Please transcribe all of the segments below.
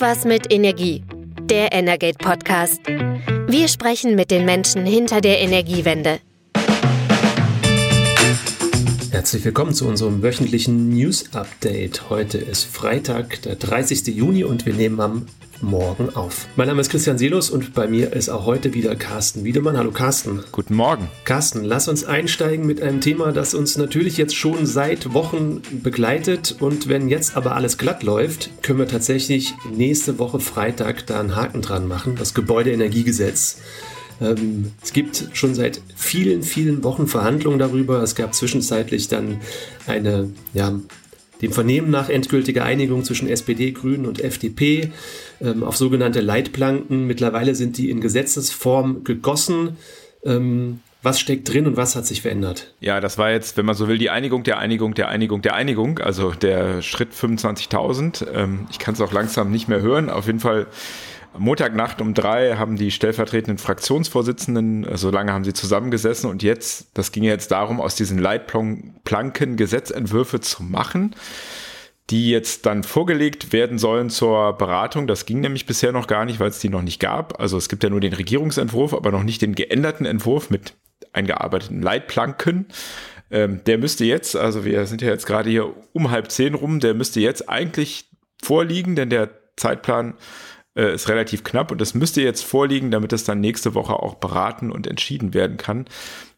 Irgendwas mit Energie. Der Energate Podcast. Wir sprechen mit den Menschen hinter der Energiewende. Herzlich willkommen zu unserem wöchentlichen News Update. Heute ist Freitag, der 30. Juni und wir nehmen am Morgen auf. Mein Name ist Christian Selus und bei mir ist auch heute wieder Carsten Wiedemann. Hallo Carsten. Guten Morgen. Carsten, lass uns einsteigen mit einem Thema, das uns natürlich jetzt schon seit Wochen begleitet und wenn jetzt aber alles glatt läuft, können wir tatsächlich nächste Woche Freitag da einen Haken dran machen, das Gebäudeenergiegesetz. Ähm, es gibt schon seit vielen, vielen Wochen Verhandlungen darüber. Es gab zwischenzeitlich dann eine, ja, dem Vernehmen nach endgültige Einigung zwischen SPD, Grünen und FDP ähm, auf sogenannte Leitplanken. Mittlerweile sind die in Gesetzesform gegossen. Ähm, was steckt drin und was hat sich verändert? Ja, das war jetzt, wenn man so will, die Einigung der Einigung der Einigung der Einigung, also der Schritt 25.000. Ähm, ich kann es auch langsam nicht mehr hören. Auf jeden Fall Montagnacht um drei haben die stellvertretenden Fraktionsvorsitzenden, so also lange haben sie zusammengesessen und jetzt, das ging jetzt darum, aus diesen Leitplanken Gesetzentwürfe zu machen, die jetzt dann vorgelegt werden sollen zur Beratung. Das ging nämlich bisher noch gar nicht, weil es die noch nicht gab. Also es gibt ja nur den Regierungsentwurf, aber noch nicht den geänderten Entwurf mit eingearbeiteten Leitplanken. Ähm, der müsste jetzt, also wir sind ja jetzt gerade hier um halb zehn rum, der müsste jetzt eigentlich vorliegen, denn der Zeitplan äh, ist relativ knapp und das müsste jetzt vorliegen, damit es dann nächste Woche auch beraten und entschieden werden kann.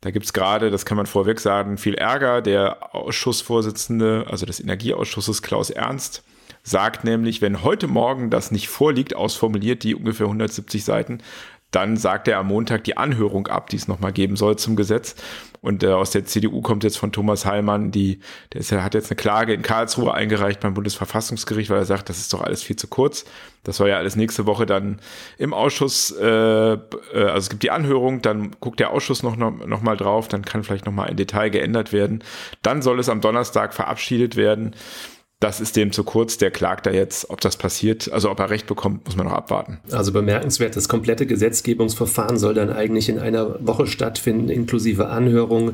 Da gibt es gerade, das kann man vorweg sagen, viel Ärger. Der Ausschussvorsitzende, also des Energieausschusses Klaus Ernst, sagt nämlich, wenn heute Morgen das nicht vorliegt, ausformuliert die ungefähr 170 Seiten, dann sagt er am Montag die Anhörung ab, die es nochmal geben soll zum Gesetz. Und äh, aus der CDU kommt jetzt von Thomas Heilmann, die, der ist, hat jetzt eine Klage in Karlsruhe eingereicht beim Bundesverfassungsgericht, weil er sagt, das ist doch alles viel zu kurz. Das soll ja alles nächste Woche dann im Ausschuss, äh, äh, also es gibt die Anhörung, dann guckt der Ausschuss noch, noch, noch mal drauf, dann kann vielleicht noch mal ein Detail geändert werden. Dann soll es am Donnerstag verabschiedet werden das ist dem zu kurz, der klagt da jetzt, ob das passiert, also ob er Recht bekommt, muss man noch abwarten. Also bemerkenswert, das komplette Gesetzgebungsverfahren soll dann eigentlich in einer Woche stattfinden, inklusive Anhörung.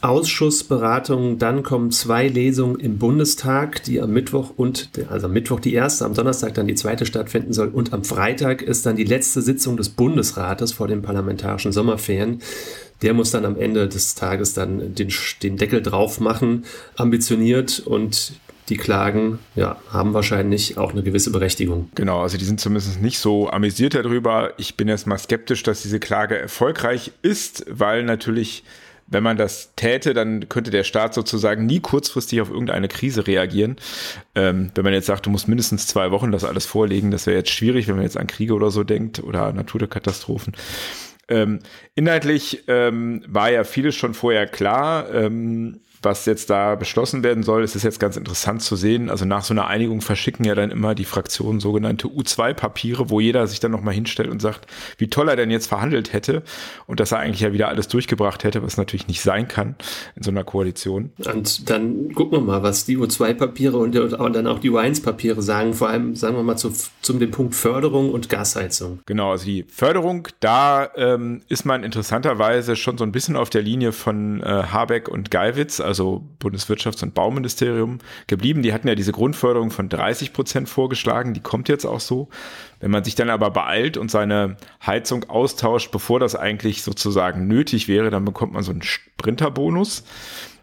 Ausschussberatungen, dann kommen zwei Lesungen im Bundestag, die am Mittwoch und, also am Mittwoch die erste, am Donnerstag dann die zweite stattfinden soll und am Freitag ist dann die letzte Sitzung des Bundesrates vor den parlamentarischen Sommerferien. Der muss dann am Ende des Tages dann den, den Deckel drauf machen, ambitioniert und die Klagen ja, haben wahrscheinlich auch eine gewisse Berechtigung. Genau, also die sind zumindest nicht so amüsiert darüber. Ich bin erstmal skeptisch, dass diese Klage erfolgreich ist, weil natürlich, wenn man das täte, dann könnte der Staat sozusagen nie kurzfristig auf irgendeine Krise reagieren. Ähm, wenn man jetzt sagt, du musst mindestens zwei Wochen das alles vorlegen, das wäre jetzt schwierig, wenn man jetzt an Kriege oder so denkt oder Naturkatastrophen. Ähm, inhaltlich ähm, war ja vieles schon vorher klar. Ähm, was jetzt da beschlossen werden soll, ist es jetzt ganz interessant zu sehen. Also nach so einer Einigung verschicken ja dann immer die Fraktionen sogenannte U2-Papiere, wo jeder sich dann nochmal hinstellt und sagt, wie toll er denn jetzt verhandelt hätte und dass er eigentlich ja wieder alles durchgebracht hätte, was natürlich nicht sein kann in so einer Koalition. Und dann gucken wir mal, was die U2-Papiere und, und, dann auch die U1-Papiere sagen, vor allem sagen wir mal zu, zum dem Punkt Förderung und Gasheizung. Genau, also die Förderung, da ähm, ist man interessanterweise schon so ein bisschen auf der Linie von äh, Habeck und Geiwitz, also also Bundeswirtschafts- und Bauministerium, geblieben. Die hatten ja diese Grundförderung von 30 Prozent vorgeschlagen, die kommt jetzt auch so. Wenn man sich dann aber beeilt und seine Heizung austauscht, bevor das eigentlich sozusagen nötig wäre, dann bekommt man so einen Sprinterbonus.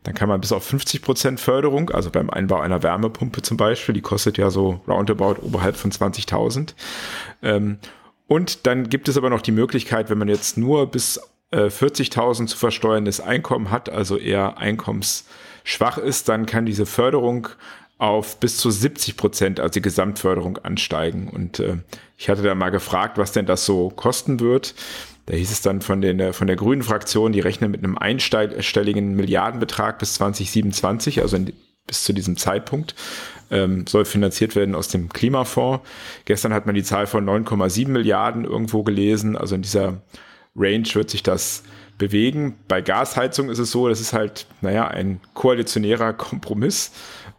Dann kann man bis auf 50 Prozent Förderung, also beim Einbau einer Wärmepumpe zum Beispiel, die kostet ja so roundabout oberhalb von 20.000. Ähm, und dann gibt es aber noch die Möglichkeit, wenn man jetzt nur bis 40.000 äh, zu versteuerndes Einkommen hat, also eher einkommensschwach ist, dann kann diese Förderung auf bis zu 70 Prozent, also die Gesamtförderung ansteigen. Und äh, ich hatte da mal gefragt, was denn das so kosten wird. Da hieß es dann von, den, äh, von der grünen Fraktion, die rechnen mit einem einstelligen Milliardenbetrag bis 2027, also in, bis zu diesem Zeitpunkt, ähm, soll finanziert werden aus dem Klimafonds. Gestern hat man die Zahl von 9,7 Milliarden irgendwo gelesen, also in dieser Range wird sich das bewegen. Bei Gasheizung ist es so, das ist halt, naja, ein koalitionärer Kompromiss.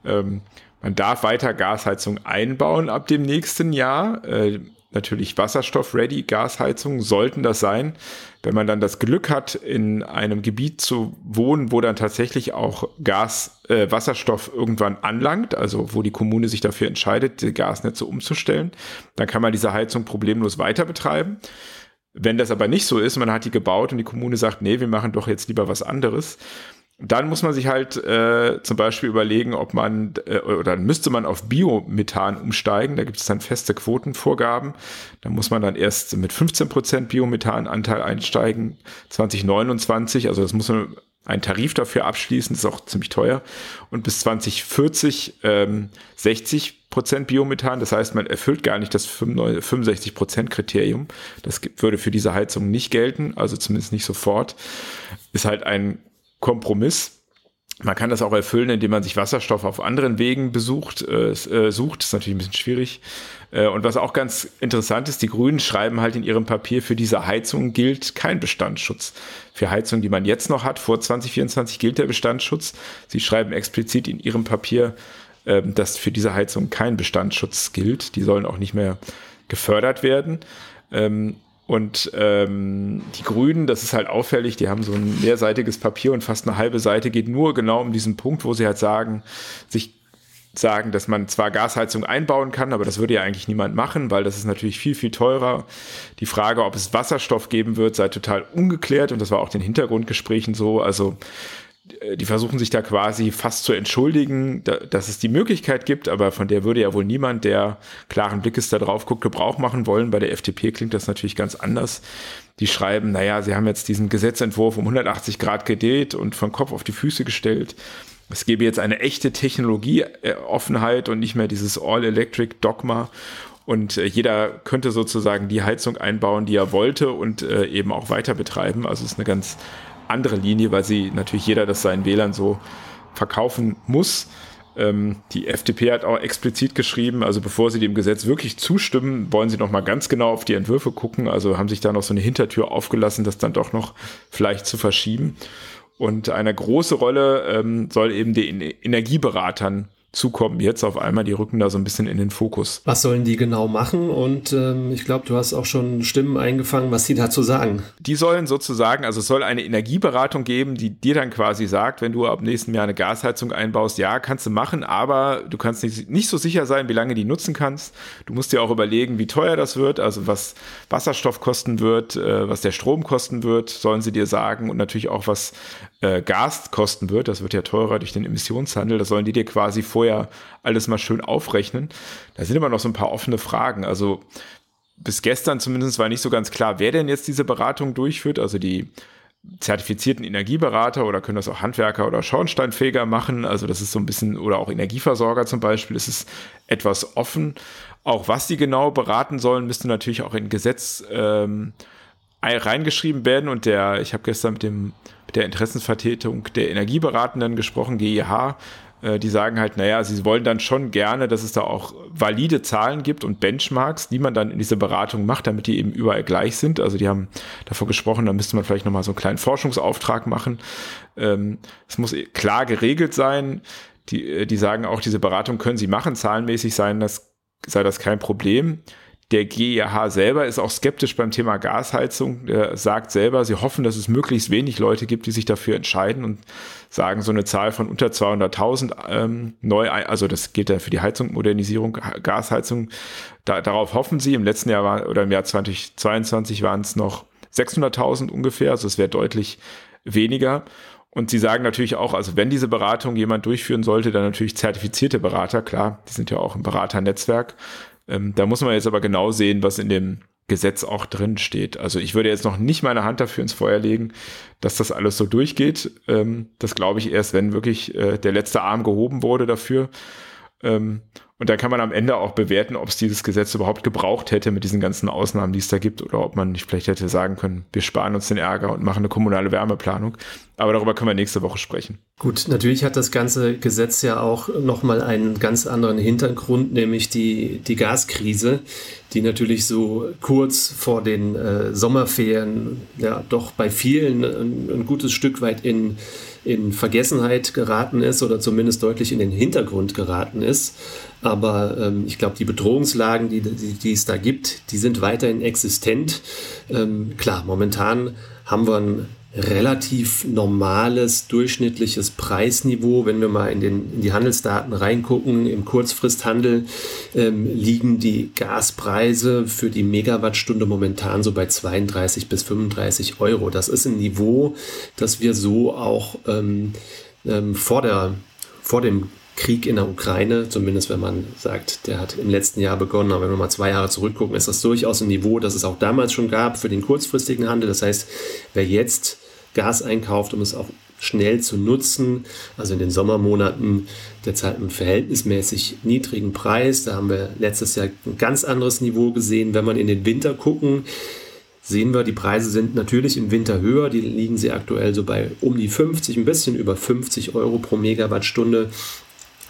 Ähm, man darf weiter Gasheizung einbauen ab dem nächsten Jahr. Äh, natürlich Wasserstoff-ready Gasheizungen sollten das sein. Wenn man dann das Glück hat, in einem Gebiet zu wohnen, wo dann tatsächlich auch Gas, äh, Wasserstoff irgendwann anlangt, also wo die Kommune sich dafür entscheidet, die Gasnetze umzustellen, dann kann man diese Heizung problemlos weiter betreiben. Wenn das aber nicht so ist, man hat die gebaut und die Kommune sagt, nee, wir machen doch jetzt lieber was anderes, dann muss man sich halt äh, zum Beispiel überlegen, ob man äh, oder dann müsste man auf Biomethan umsteigen. Da gibt es dann feste Quotenvorgaben. Da muss man dann erst mit 15 Prozent Biomethananteil einsteigen, 2029. Also das muss man einen Tarif dafür abschließen, das ist auch ziemlich teuer. Und bis 2040 ähm, 60 Prozent Biomethan. Das heißt, man erfüllt gar nicht das 65 Prozent Kriterium. Das würde für diese Heizung nicht gelten, also zumindest nicht sofort. Ist halt ein Kompromiss. Man kann das auch erfüllen, indem man sich Wasserstoff auf anderen Wegen besucht, äh, äh, sucht. Das ist natürlich ein bisschen schwierig. Äh, und was auch ganz interessant ist, die Grünen schreiben halt in ihrem Papier, für diese Heizung gilt kein Bestandsschutz. Für Heizungen, die man jetzt noch hat, vor 2024 gilt der Bestandsschutz. Sie schreiben explizit in ihrem Papier, äh, dass für diese Heizung kein Bestandsschutz gilt. Die sollen auch nicht mehr gefördert werden. Ähm, und ähm, die Grünen, das ist halt auffällig, die haben so ein mehrseitiges Papier und fast eine halbe Seite geht nur genau um diesen Punkt, wo sie halt sagen, sich sagen, dass man zwar Gasheizung einbauen kann, aber das würde ja eigentlich niemand machen, weil das ist natürlich viel, viel teurer. Die Frage, ob es Wasserstoff geben wird, sei total ungeklärt und das war auch den Hintergrundgesprächen so. Also die versuchen sich da quasi fast zu entschuldigen, dass es die Möglichkeit gibt, aber von der würde ja wohl niemand, der klaren Blickes da drauf guckt, Gebrauch machen wollen. Bei der FDP klingt das natürlich ganz anders. Die schreiben, naja, sie haben jetzt diesen Gesetzentwurf um 180 Grad gedreht und von Kopf auf die Füße gestellt. Es gäbe jetzt eine echte Technologieoffenheit und nicht mehr dieses All-Electric-Dogma. Und äh, jeder könnte sozusagen die Heizung einbauen, die er wollte und äh, eben auch weiter betreiben. Also es ist eine ganz andere Linie, weil sie natürlich jeder das seinen Wählern so verkaufen muss. Ähm, die FDP hat auch explizit geschrieben, also bevor sie dem Gesetz wirklich zustimmen, wollen sie noch mal ganz genau auf die Entwürfe gucken. Also haben sich da noch so eine Hintertür aufgelassen, das dann doch noch vielleicht zu verschieben. Und eine große Rolle ähm, soll eben den Energieberatern zukommen jetzt auf einmal, die rücken da so ein bisschen in den Fokus. Was sollen die genau machen? Und ähm, ich glaube, du hast auch schon Stimmen eingefangen, was sie dazu sagen. Die sollen sozusagen, also es soll eine Energieberatung geben, die dir dann quasi sagt, wenn du ab nächsten Jahr eine Gasheizung einbaust, ja, kannst du machen, aber du kannst nicht, nicht so sicher sein, wie lange die nutzen kannst. Du musst dir auch überlegen, wie teuer das wird, also was Wasserstoff kosten wird, äh, was der Strom kosten wird, sollen sie dir sagen und natürlich auch, was äh, Gas kosten wird. Das wird ja teurer durch den Emissionshandel. Das sollen die dir quasi vorher alles mal schön aufrechnen. Da sind immer noch so ein paar offene Fragen. Also bis gestern zumindest war nicht so ganz klar, wer denn jetzt diese Beratung durchführt. Also die zertifizierten Energieberater oder können das auch Handwerker oder Schornsteinfeger machen. Also das ist so ein bisschen, oder auch Energieversorger zum Beispiel, es ist etwas offen. Auch was die genau beraten sollen, müsste natürlich auch in Gesetz ähm, reingeschrieben werden. Und der, ich habe gestern mit dem der Interessensvertretung der Energieberatenden gesprochen, GEH. Äh, die sagen halt, naja, sie wollen dann schon gerne, dass es da auch valide Zahlen gibt und Benchmarks, die man dann in diese Beratung macht, damit die eben überall gleich sind. Also die haben davon gesprochen, da müsste man vielleicht nochmal so einen kleinen Forschungsauftrag machen. Ähm, es muss klar geregelt sein. Die, äh, die sagen auch, diese Beratung können sie machen, zahlenmäßig sein, das sei das kein Problem. Der GEH selber ist auch skeptisch beim Thema Gasheizung. Der sagt selber, sie hoffen, dass es möglichst wenig Leute gibt, die sich dafür entscheiden und sagen, so eine Zahl von unter 200.000 ähm, neu, also das gilt ja für die Heizung, Modernisierung, Gasheizung. Da, darauf hoffen sie. Im letzten Jahr war, oder im Jahr 2022 waren es noch 600.000 ungefähr, also es wäre deutlich weniger. Und sie sagen natürlich auch, also wenn diese Beratung jemand durchführen sollte, dann natürlich zertifizierte Berater, klar, die sind ja auch im Beraternetzwerk. Ähm, da muss man jetzt aber genau sehen, was in dem Gesetz auch drin steht. Also ich würde jetzt noch nicht meine Hand dafür ins Feuer legen, dass das alles so durchgeht. Ähm, das glaube ich erst, wenn wirklich äh, der letzte Arm gehoben wurde dafür. Ähm, und da kann man am Ende auch bewerten, ob es dieses Gesetz überhaupt gebraucht hätte mit diesen ganzen Ausnahmen, die es da gibt, oder ob man nicht vielleicht hätte sagen können, wir sparen uns den Ärger und machen eine kommunale Wärmeplanung. Aber darüber können wir nächste Woche sprechen. Gut, natürlich hat das ganze Gesetz ja auch nochmal einen ganz anderen Hintergrund, nämlich die, die Gaskrise, die natürlich so kurz vor den äh, Sommerferien ja doch bei vielen ein, ein gutes Stück weit in in Vergessenheit geraten ist oder zumindest deutlich in den Hintergrund geraten ist. Aber ähm, ich glaube, die Bedrohungslagen, die, die, die, es da gibt, die sind weiterhin existent. Ähm, klar, momentan haben wir ein relativ normales, durchschnittliches Preisniveau. Wenn wir mal in, den, in die Handelsdaten reingucken, im Kurzfristhandel ähm, liegen die Gaspreise für die Megawattstunde momentan so bei 32 bis 35 Euro. Das ist ein Niveau, das wir so auch ähm, ähm, vor, der, vor dem Krieg in der Ukraine, zumindest wenn man sagt, der hat im letzten Jahr begonnen, aber wenn wir mal zwei Jahre zurückgucken, ist das durchaus ein Niveau, das es auch damals schon gab für den kurzfristigen Handel. Das heißt, wer jetzt Gas einkauft, um es auch schnell zu nutzen. Also in den Sommermonaten derzeit einen verhältnismäßig niedrigen Preis. Da haben wir letztes Jahr ein ganz anderes Niveau gesehen. Wenn man in den Winter gucken, sehen wir, die Preise sind natürlich im Winter höher. Die liegen sie aktuell so bei um die 50, ein bisschen über 50 Euro pro Megawattstunde.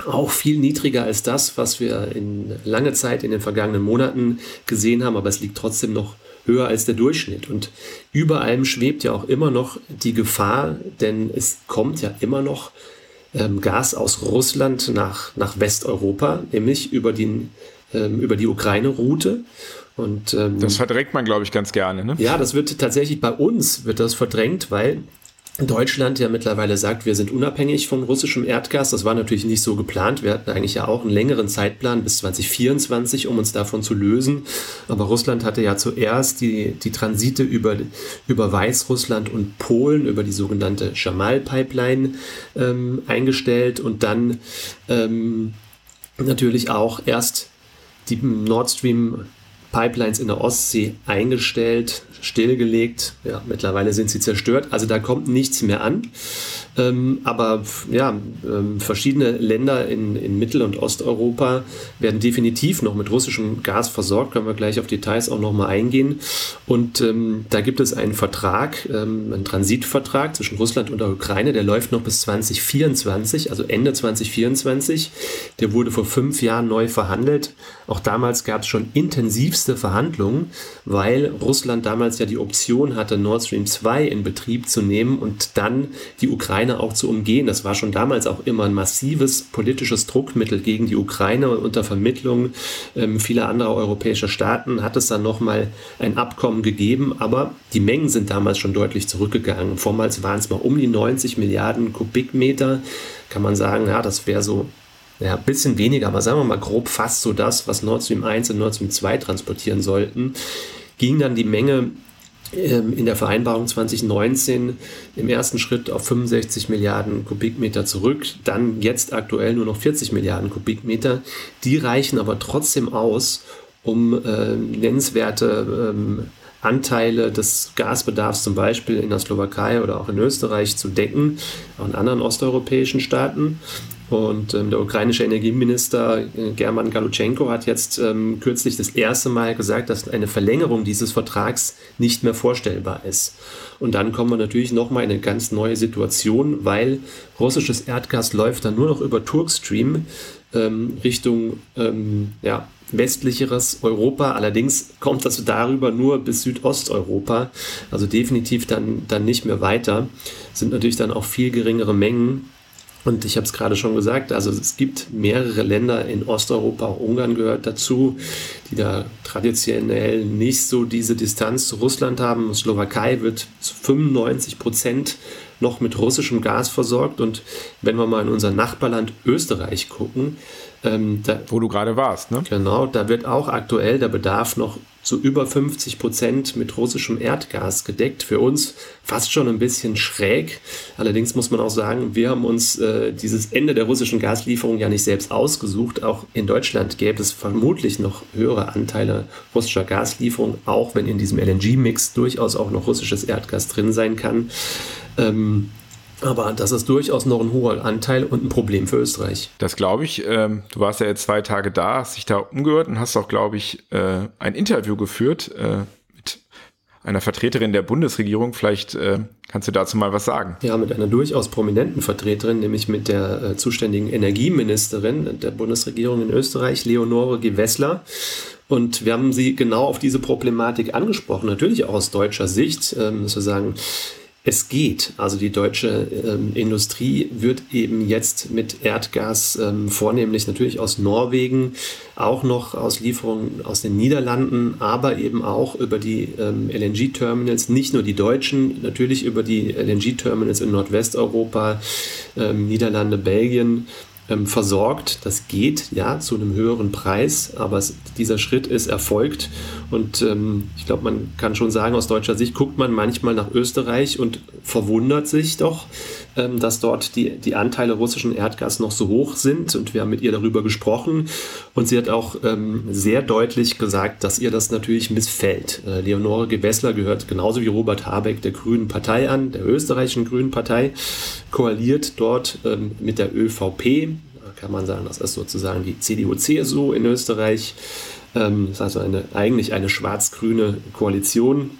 Auch viel niedriger als das, was wir in lange Zeit in den vergangenen Monaten gesehen haben, aber es liegt trotzdem noch höher als der Durchschnitt. Und über allem schwebt ja auch immer noch die Gefahr, denn es kommt ja immer noch ähm, Gas aus Russland nach, nach Westeuropa, nämlich über, den, ähm, über die Ukraine-Route. Und, ähm, das verdrängt man, glaube ich, ganz gerne. Ne? Ja, das wird tatsächlich bei uns wird das verdrängt, weil Deutschland ja mittlerweile sagt, wir sind unabhängig von russischem Erdgas. Das war natürlich nicht so geplant. Wir hatten eigentlich ja auch einen längeren Zeitplan bis 2024, um uns davon zu lösen. Aber Russland hatte ja zuerst die, die Transite über, über Weißrussland und Polen, über die sogenannte Jamal-Pipeline ähm, eingestellt und dann ähm, natürlich auch erst die Nord Stream Pipelines in der Ostsee eingestellt, stillgelegt. Ja, mittlerweile sind sie zerstört. Also da kommt nichts mehr an. Ähm, aber ja, ähm, verschiedene Länder in, in Mittel- und Osteuropa werden definitiv noch mit russischem Gas versorgt. Können wir gleich auf Details auch nochmal eingehen. Und ähm, da gibt es einen Vertrag, ähm, einen Transitvertrag zwischen Russland und der Ukraine. Der läuft noch bis 2024, also Ende 2024. Der wurde vor fünf Jahren neu verhandelt. Auch damals gab es schon intensivste Verhandlungen, weil Russland damals ja die Option hatte, Nord Stream 2 in Betrieb zu nehmen und dann die Ukraine Ukraine auch zu umgehen. Das war schon damals auch immer ein massives politisches Druckmittel gegen die Ukraine und unter Vermittlung ähm, vieler anderer europäischer Staaten hat es dann nochmal ein Abkommen gegeben, aber die Mengen sind damals schon deutlich zurückgegangen. Vormals waren es mal um die 90 Milliarden Kubikmeter. Kann man sagen, ja, das wäre so ja, ein bisschen weniger, aber sagen wir mal grob fast so das, was Nord Stream 1 und Nord Stream 2 transportieren sollten, ging dann die Menge in der Vereinbarung 2019 im ersten Schritt auf 65 Milliarden Kubikmeter zurück, dann jetzt aktuell nur noch 40 Milliarden Kubikmeter. Die reichen aber trotzdem aus, um äh, nennenswerte ähm, Anteile des Gasbedarfs zum Beispiel in der Slowakei oder auch in Österreich zu decken, auch in anderen osteuropäischen Staaten. Und ähm, der ukrainische Energieminister äh, German Galutschenko hat jetzt ähm, kürzlich das erste Mal gesagt, dass eine Verlängerung dieses Vertrags nicht mehr vorstellbar ist. Und dann kommen wir natürlich nochmal in eine ganz neue Situation, weil russisches Erdgas läuft dann nur noch über Turkstream ähm, Richtung ähm, ja, westlicheres Europa. Allerdings kommt das darüber nur bis Südosteuropa, also definitiv dann, dann nicht mehr weiter. Sind natürlich dann auch viel geringere Mengen. Und ich habe es gerade schon gesagt, also es gibt mehrere Länder in Osteuropa, auch Ungarn gehört dazu, die da traditionell nicht so diese Distanz zu Russland haben. Slowakei wird zu 95 Prozent noch mit russischem Gas versorgt. Und wenn wir mal in unser Nachbarland Österreich gucken, ähm, da, wo du gerade warst, ne? Genau, da wird auch aktuell der Bedarf noch zu über 50 Prozent mit russischem Erdgas gedeckt. Für uns fast schon ein bisschen schräg. Allerdings muss man auch sagen, wir haben uns äh, dieses Ende der russischen Gaslieferung ja nicht selbst ausgesucht. Auch in Deutschland gäbe es vermutlich noch höhere Anteile russischer Gaslieferung, auch wenn in diesem LNG-Mix durchaus auch noch russisches Erdgas drin sein kann. Ähm, aber das ist durchaus noch ein hoher Anteil und ein Problem für Österreich. Das glaube ich. Ähm, du warst ja jetzt zwei Tage da, hast dich da umgehört und hast auch, glaube ich, äh, ein Interview geführt äh, mit einer Vertreterin der Bundesregierung. Vielleicht äh, kannst du dazu mal was sagen. Ja, mit einer durchaus prominenten Vertreterin, nämlich mit der äh, zuständigen Energieministerin der Bundesregierung in Österreich, Leonore Gewessler. Und wir haben sie genau auf diese Problematik angesprochen, natürlich auch aus deutscher Sicht, ähm, wir sagen, es geht. Also die deutsche ähm, Industrie wird eben jetzt mit Erdgas ähm, vornehmlich natürlich aus Norwegen, auch noch aus Lieferungen aus den Niederlanden, aber eben auch über die ähm, LNG-Terminals, nicht nur die deutschen, natürlich über die LNG-Terminals in Nordwesteuropa, ähm, Niederlande, Belgien ähm, versorgt. Das geht ja zu einem höheren Preis, aber es, dieser Schritt ist erfolgt. Und ähm, ich glaube, man kann schon sagen, aus deutscher Sicht guckt man manchmal nach Österreich und verwundert sich doch, ähm, dass dort die, die Anteile russischen Erdgas noch so hoch sind. Und wir haben mit ihr darüber gesprochen. Und sie hat auch ähm, sehr deutlich gesagt, dass ihr das natürlich missfällt. Äh, Leonore Gewessler gehört genauso wie Robert Habeck der Grünen Partei an, der österreichischen Grünen Partei, koaliert dort ähm, mit der ÖVP. Da kann man sagen, das ist sozusagen die CDU-CSU in Österreich. Ähm, das ist also eine, eigentlich eine schwarz-grüne Koalition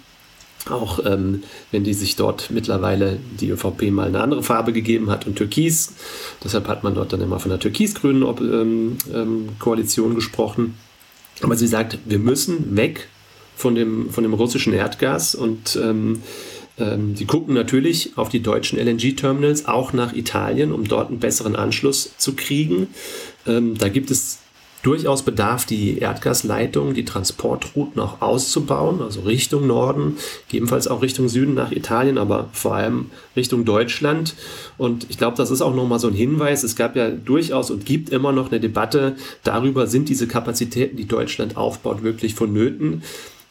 auch ähm, wenn die sich dort mittlerweile die ÖVP mal eine andere Farbe gegeben hat und Türkis. Deshalb hat man dort dann immer von der türkis-grünen ähm, ähm, Koalition gesprochen. Aber sie sagt, wir müssen weg von dem, von dem russischen Erdgas und ähm, ähm, die gucken natürlich auf die deutschen LNG-Terminals, auch nach Italien, um dort einen besseren Anschluss zu kriegen. Da gibt es durchaus Bedarf, die Erdgasleitung, die Transportrouten auch auszubauen, also Richtung Norden, gegebenenfalls auch Richtung Süden nach Italien, aber vor allem Richtung Deutschland. Und ich glaube, das ist auch nochmal so ein Hinweis. Es gab ja durchaus und gibt immer noch eine Debatte darüber, sind diese Kapazitäten, die Deutschland aufbaut, wirklich vonnöten.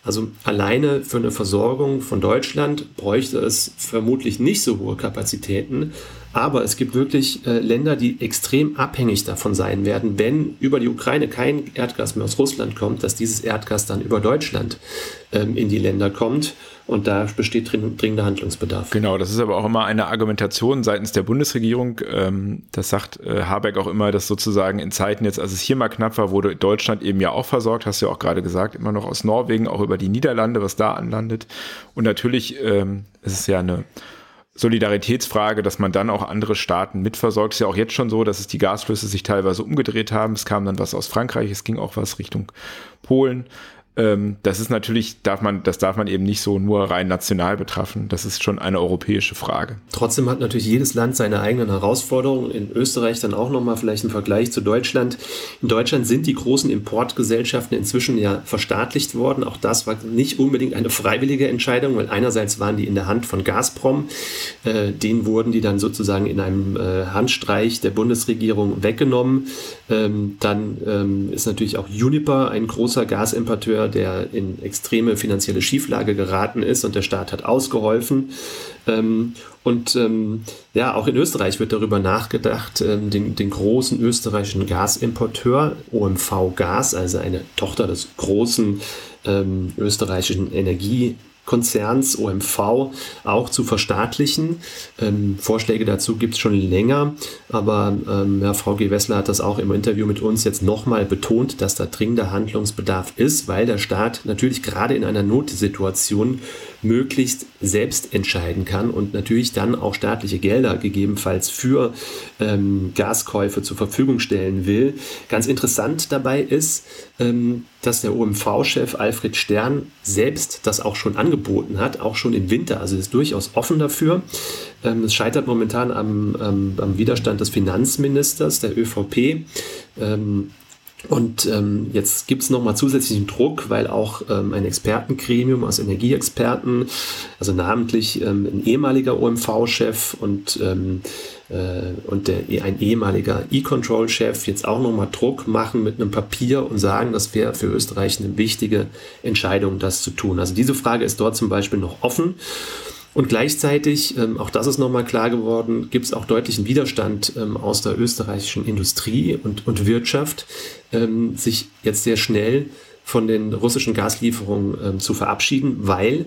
Also alleine für eine Versorgung von Deutschland bräuchte es vermutlich nicht so hohe Kapazitäten. Aber es gibt wirklich äh, Länder, die extrem abhängig davon sein werden, wenn über die Ukraine kein Erdgas mehr aus Russland kommt, dass dieses Erdgas dann über Deutschland ähm, in die Länder kommt. Und da besteht dringender Handlungsbedarf. Genau, das ist aber auch immer eine Argumentation seitens der Bundesregierung. Ähm, das sagt äh, Habeck auch immer, dass sozusagen in Zeiten jetzt, als es hier mal knapp war, wurde Deutschland eben ja auch versorgt, hast du ja auch gerade gesagt, immer noch aus Norwegen, auch über die Niederlande, was da anlandet. Und natürlich ähm, ist es ja eine Solidaritätsfrage, dass man dann auch andere Staaten mitversorgt. Ist ja auch jetzt schon so, dass es die Gasflüsse sich teilweise umgedreht haben. Es kam dann was aus Frankreich, es ging auch was Richtung Polen. Ähm, das ist natürlich, darf man, das darf man eben nicht so nur rein national betrachten. Das ist schon eine europäische Frage. Trotzdem hat natürlich jedes Land seine eigenen Herausforderungen. In Österreich dann auch nochmal vielleicht ein Vergleich zu Deutschland. In Deutschland sind die großen Importgesellschaften inzwischen ja verstaatlicht worden. Auch das war nicht unbedingt eine freiwillige Entscheidung, weil einerseits waren die in der Hand von Gazprom. Äh, denen wurden die dann sozusagen in einem äh, Handstreich der Bundesregierung weggenommen. Ähm, dann ähm, ist natürlich auch Uniper ein großer Gasimporteur Bürger, der in extreme finanzielle Schieflage geraten ist und der Staat hat ausgeholfen. Ähm, und ähm, ja, auch in Österreich wird darüber nachgedacht, ähm, den, den, großen österreichischen Gasimporteur OMV Gas, also eine Tochter des großen ähm, österreichischen Energie Konzerns OMV auch zu verstaatlichen. Ähm, Vorschläge dazu gibt es schon länger, aber ähm, ja, Frau Gewessler hat das auch im Interview mit uns jetzt nochmal betont, dass da dringender Handlungsbedarf ist, weil der Staat natürlich gerade in einer Notsituation möglichst selbst entscheiden kann und natürlich dann auch staatliche Gelder gegebenenfalls für ähm, Gaskäufe zur Verfügung stellen will. Ganz interessant dabei ist, ähm, dass der OMV-Chef Alfred Stern selbst das auch schon angeboten hat, auch schon im Winter. Also ist durchaus offen dafür. Ähm, es scheitert momentan am, am, am, Widerstand des Finanzministers der ÖVP. Ähm, und ähm, jetzt gibt es nochmal zusätzlichen Druck, weil auch ähm, ein Expertengremium aus Energieexperten, also namentlich ähm, ein ehemaliger OMV-Chef und, ähm, äh, und der, ein ehemaliger E-Control-Chef jetzt auch nochmal Druck machen mit einem Papier und sagen, das wäre für Österreich eine wichtige Entscheidung, das zu tun. Also diese Frage ist dort zum Beispiel noch offen. Und gleichzeitig, ähm, auch das ist nochmal klar geworden, gibt es auch deutlichen Widerstand ähm, aus der österreichischen Industrie und, und Wirtschaft, ähm, sich jetzt sehr schnell von den russischen Gaslieferungen ähm, zu verabschieden, weil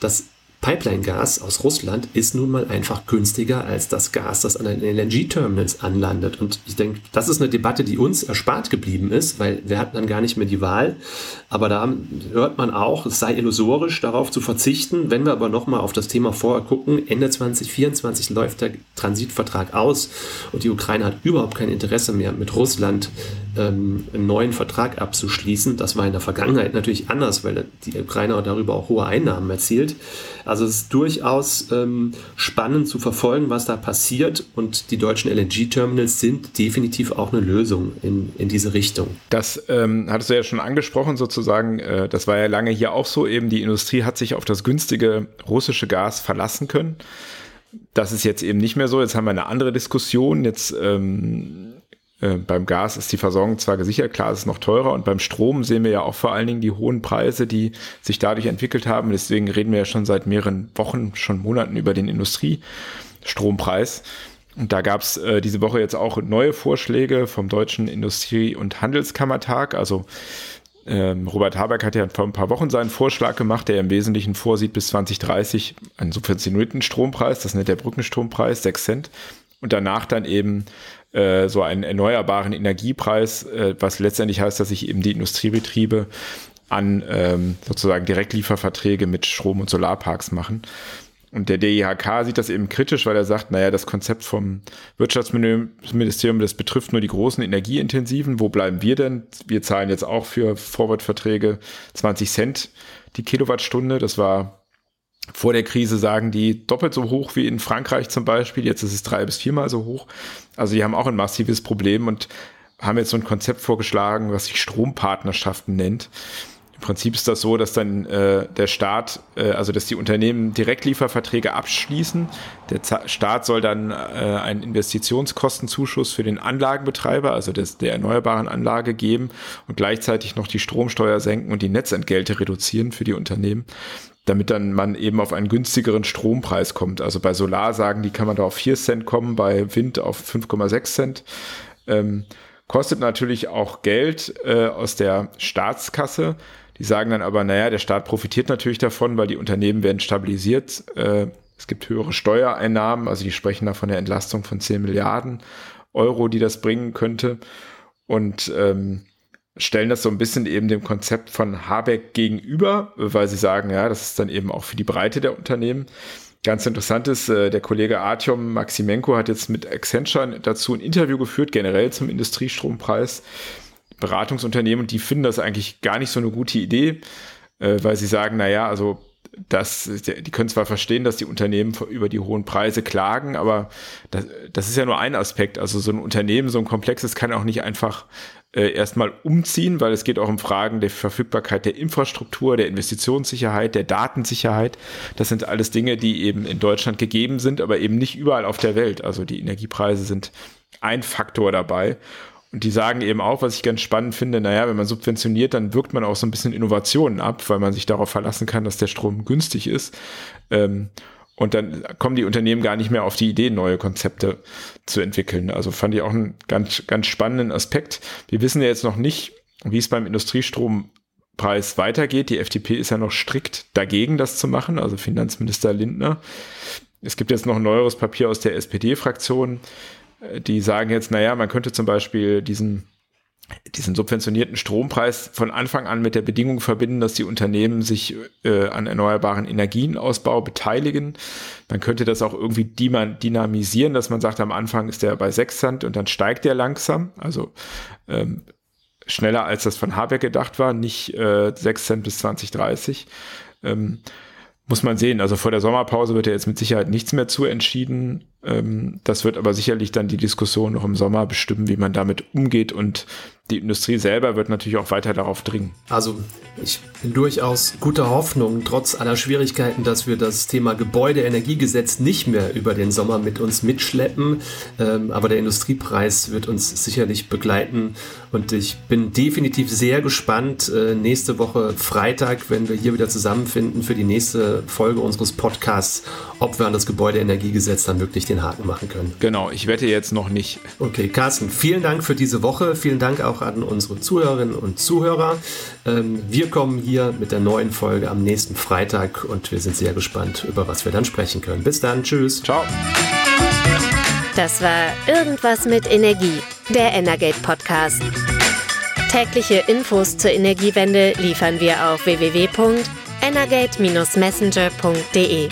das Pipeline-Gas aus Russland ist nun mal einfach günstiger als das Gas, das an den LNG-Terminals anlandet. Und ich denke, das ist eine Debatte, die uns erspart geblieben ist, weil wir hatten dann gar nicht mehr die Wahl. Aber da hört man auch, es sei illusorisch, darauf zu verzichten. Wenn wir aber nochmal auf das Thema vorher gucken, Ende 2024 läuft der Transitvertrag aus und die Ukraine hat überhaupt kein Interesse mehr, mit Russland ähm, einen neuen Vertrag abzuschließen. Das war in der Vergangenheit natürlich anders, weil die Ukraine darüber auch hohe Einnahmen erzielt. Also es ist durchaus ähm, spannend zu verfolgen, was da passiert und die deutschen LNG-Terminals sind definitiv auch eine Lösung in, in diese Richtung. Das ähm, hattest du ja schon angesprochen sozusagen, äh, das war ja lange hier auch so eben, die Industrie hat sich auf das günstige russische Gas verlassen können. Das ist jetzt eben nicht mehr so. Jetzt haben wir eine andere Diskussion. Jetzt ähm, äh, beim Gas ist die Versorgung zwar gesichert, klar, es ist noch teurer. Und beim Strom sehen wir ja auch vor allen Dingen die hohen Preise, die sich dadurch entwickelt haben. Deswegen reden wir ja schon seit mehreren Wochen, schon Monaten über den Industriestrompreis. Und da gab es äh, diese Woche jetzt auch neue Vorschläge vom Deutschen Industrie- und Handelskammertag. Also ähm, Robert Habeck hat ja vor ein paar Wochen seinen Vorschlag gemacht, der im Wesentlichen vorsieht, bis 2030 einen subventionierten Strompreis, das nennt der Brückenstrompreis, 6 Cent. Und danach dann eben äh, so einen erneuerbaren Energiepreis, äh, was letztendlich heißt, dass sich eben die Industriebetriebe an ähm, sozusagen Direktlieferverträge mit Strom- und Solarparks machen. Und der DIHK sieht das eben kritisch, weil er sagt, naja, das Konzept vom Wirtschaftsministerium, das betrifft nur die großen Energieintensiven. Wo bleiben wir denn? Wir zahlen jetzt auch für Forward-Verträge 20 Cent die Kilowattstunde. Das war vor der Krise sagen die doppelt so hoch wie in Frankreich zum Beispiel. Jetzt ist es drei bis viermal so hoch. Also die haben auch ein massives Problem und haben jetzt so ein Konzept vorgeschlagen, was sich Strompartnerschaften nennt. Im Prinzip ist das so, dass dann äh, der Staat, äh, also dass die Unternehmen Direktlieferverträge abschließen. Der Z Staat soll dann äh, einen Investitionskostenzuschuss für den Anlagenbetreiber, also des, der erneuerbaren Anlage geben und gleichzeitig noch die Stromsteuer senken und die Netzentgelte reduzieren für die Unternehmen damit dann man eben auf einen günstigeren Strompreis kommt. Also bei Solar sagen die, kann man da auf 4 Cent kommen, bei Wind auf 5,6 Cent. Ähm, kostet natürlich auch Geld äh, aus der Staatskasse. Die sagen dann aber, naja, der Staat profitiert natürlich davon, weil die Unternehmen werden stabilisiert. Äh, es gibt höhere Steuereinnahmen, also die sprechen da von der Entlastung von 10 Milliarden Euro, die das bringen könnte. Und ähm, stellen das so ein bisschen eben dem Konzept von Habeck gegenüber, weil sie sagen, ja, das ist dann eben auch für die Breite der Unternehmen. Ganz interessant ist, äh, der Kollege Artyom Maximenko hat jetzt mit Accenture dazu ein Interview geführt, generell zum Industriestrompreis. Beratungsunternehmen, die finden das eigentlich gar nicht so eine gute Idee, äh, weil sie sagen, na ja, also das, die können zwar verstehen, dass die Unternehmen über die hohen Preise klagen, aber das, das ist ja nur ein Aspekt. Also so ein Unternehmen, so ein komplexes kann auch nicht einfach äh, erstmal umziehen, weil es geht auch um Fragen der Verfügbarkeit der Infrastruktur, der Investitionssicherheit, der Datensicherheit. Das sind alles Dinge, die eben in Deutschland gegeben sind, aber eben nicht überall auf der Welt. Also die Energiepreise sind ein Faktor dabei. Und die sagen eben auch, was ich ganz spannend finde, naja, wenn man subventioniert, dann wirkt man auch so ein bisschen Innovationen ab, weil man sich darauf verlassen kann, dass der Strom günstig ist. Ähm, und dann kommen die Unternehmen gar nicht mehr auf die Idee, neue Konzepte zu entwickeln. Also fand ich auch einen ganz, ganz spannenden Aspekt. Wir wissen ja jetzt noch nicht, wie es beim Industriestrompreis weitergeht. Die FDP ist ja noch strikt dagegen, das zu machen, also Finanzminister Lindner. Es gibt jetzt noch ein neueres Papier aus der SPD-Fraktion, die sagen jetzt, naja, man könnte zum Beispiel diesen diesen subventionierten Strompreis von Anfang an mit der Bedingung verbinden, dass die Unternehmen sich äh, an erneuerbaren Energienausbau beteiligen. Man könnte das auch irgendwie dynamisieren, dass man sagt, am Anfang ist der bei 6 Cent und dann steigt der langsam, also ähm, schneller als das von Habeck gedacht war, nicht äh, 6 Cent bis 2030. Ähm, muss man sehen. Also vor der Sommerpause wird ja jetzt mit Sicherheit nichts mehr zu entschieden. Ähm, das wird aber sicherlich dann die Diskussion noch im Sommer bestimmen, wie man damit umgeht und die Industrie selber wird natürlich auch weiter darauf dringen. Also ich bin durchaus guter Hoffnung, trotz aller Schwierigkeiten, dass wir das Thema Gebäudeenergiegesetz nicht mehr über den Sommer mit uns mitschleppen. Ähm, aber der Industriepreis wird uns sicherlich begleiten. Und ich bin definitiv sehr gespannt, äh, nächste Woche Freitag, wenn wir hier wieder zusammenfinden für die nächste Folge unseres Podcasts, ob wir an das Gebäudeenergiegesetz dann wirklich den Haken machen können. Genau, ich wette jetzt noch nicht. Okay, Carsten, vielen Dank für diese Woche. Vielen Dank auch an unsere Zuhörerinnen und Zuhörer. Ähm, wir kommen hier mit der neuen Folge am nächsten Freitag und wir sind sehr gespannt, über was wir dann sprechen können. Bis dann, tschüss. Ciao. Das war Irgendwas mit Energie, der Energate Podcast. Tägliche Infos zur Energiewende liefern wir auf www.energate-messenger.de.